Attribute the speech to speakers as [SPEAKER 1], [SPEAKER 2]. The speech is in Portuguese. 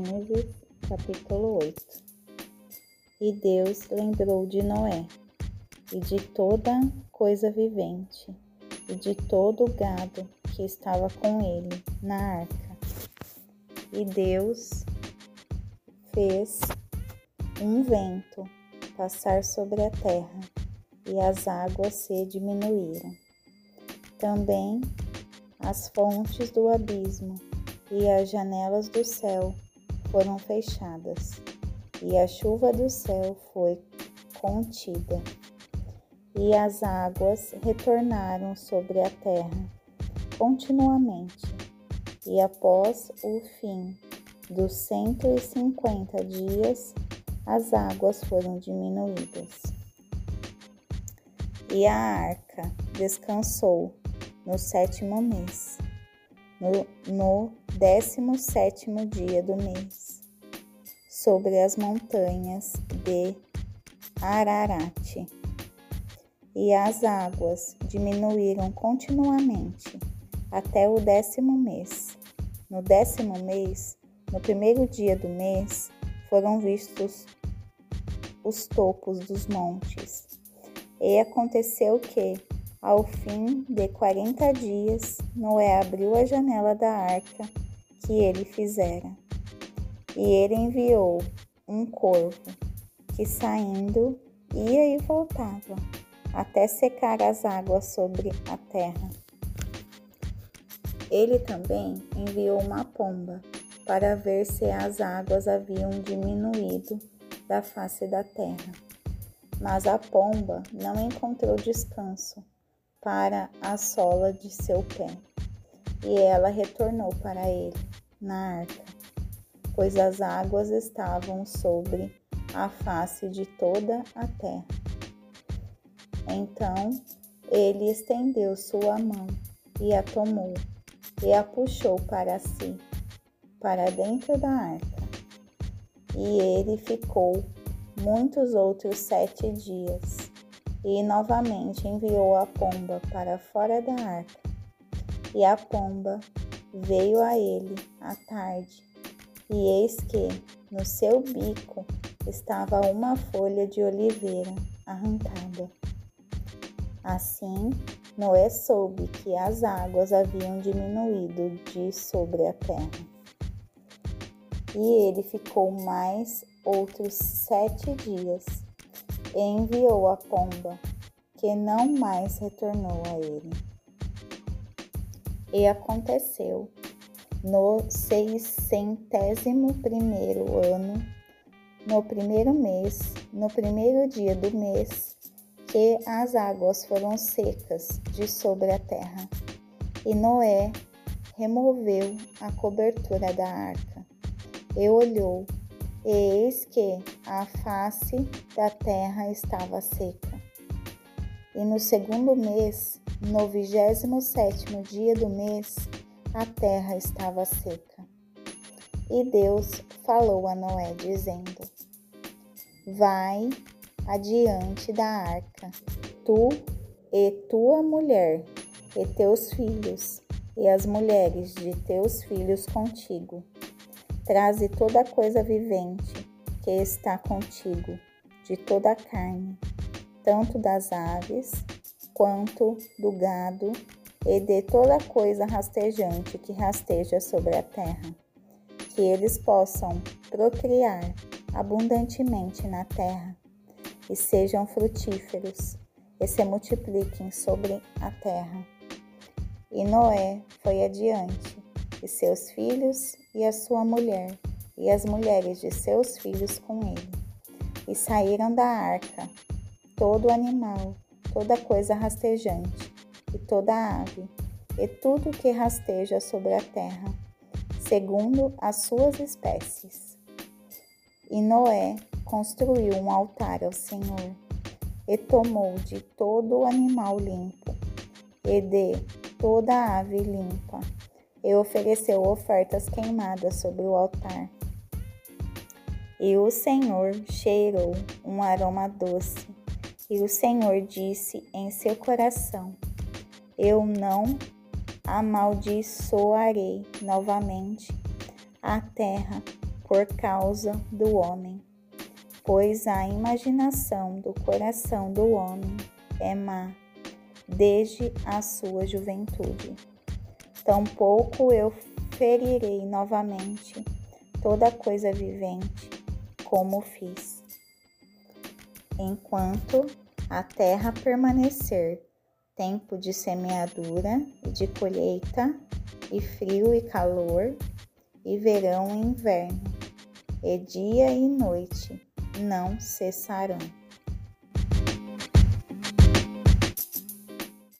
[SPEAKER 1] Gênesis, capítulo 8 E Deus lembrou de Noé, e de toda coisa vivente, e de todo o gado que estava com ele na arca. E Deus fez um vento passar sobre a terra, e as águas se diminuíram. Também as fontes do abismo e as janelas do céu foram fechadas, e a chuva do céu foi contida, e as águas retornaram sobre a terra continuamente. E após o fim dos 150 dias, as águas foram diminuídas. E a arca descansou no sétimo mês, no, no décimo sétimo dia do mês, sobre as montanhas de Ararat. E as águas diminuíram continuamente até o décimo mês. No décimo mês, no primeiro dia do mês, foram vistos os topos dos montes. E aconteceu que, ao fim de quarenta dias, Noé abriu a janela da arca que ele fizera. E ele enviou um corvo que, saindo, ia e voltava, até secar as águas sobre a terra. Ele também enviou uma pomba para ver se as águas haviam diminuído da face da terra. Mas a pomba não encontrou descanso para a sola de seu pé, e ela retornou para ele na arca, pois as águas estavam sobre a face de toda a terra. Então ele estendeu sua mão e a tomou, e a puxou para si, para dentro da arca. E ele ficou muitos outros sete dias e novamente enviou a pomba para fora da arca. E a pomba veio a ele à tarde, e eis que no seu bico estava uma folha de oliveira arrancada. Assim, Noé soube que as águas haviam diminuído de sobre a terra. E ele ficou mais outros sete dias e enviou a pomba, que não mais retornou a ele. E aconteceu no seiscentésimo primeiro ano, no primeiro mês, no primeiro dia do mês, que as águas foram secas de sobre a terra. E Noé removeu a cobertura da arca e olhou e eis que a face da terra estava seca. E no segundo mês, no vigésimo sétimo dia do mês, a terra estava seca. E Deus falou a Noé, dizendo: Vai adiante da arca, tu e tua mulher, e teus filhos, e as mulheres de teus filhos contigo Traze toda coisa vivente que está contigo, de toda a carne, tanto das aves quanto do gado, e de toda coisa rastejante que rasteja sobre a terra, que eles possam procriar abundantemente na terra, e sejam frutíferos, e se multipliquem sobre a terra. E Noé foi adiante e seus filhos, e a sua mulher, e as mulheres de seus filhos com ele. E saíram da arca todo animal, toda coisa rastejante, e toda ave, e tudo que rasteja sobre a terra, segundo as suas espécies. E Noé construiu um altar ao Senhor, e tomou de todo animal limpo, e de toda ave limpa, e ofereceu ofertas queimadas sobre o altar. E o Senhor cheirou um aroma doce, e o Senhor disse em seu coração: Eu não amaldiçoarei novamente a terra por causa do homem, pois a imaginação do coração do homem é má desde a sua juventude. Tampouco eu ferirei novamente toda coisa vivente, como fiz. Enquanto a terra permanecer, tempo de semeadura e de colheita, e frio e calor, e verão e inverno, e dia e noite não cessarão.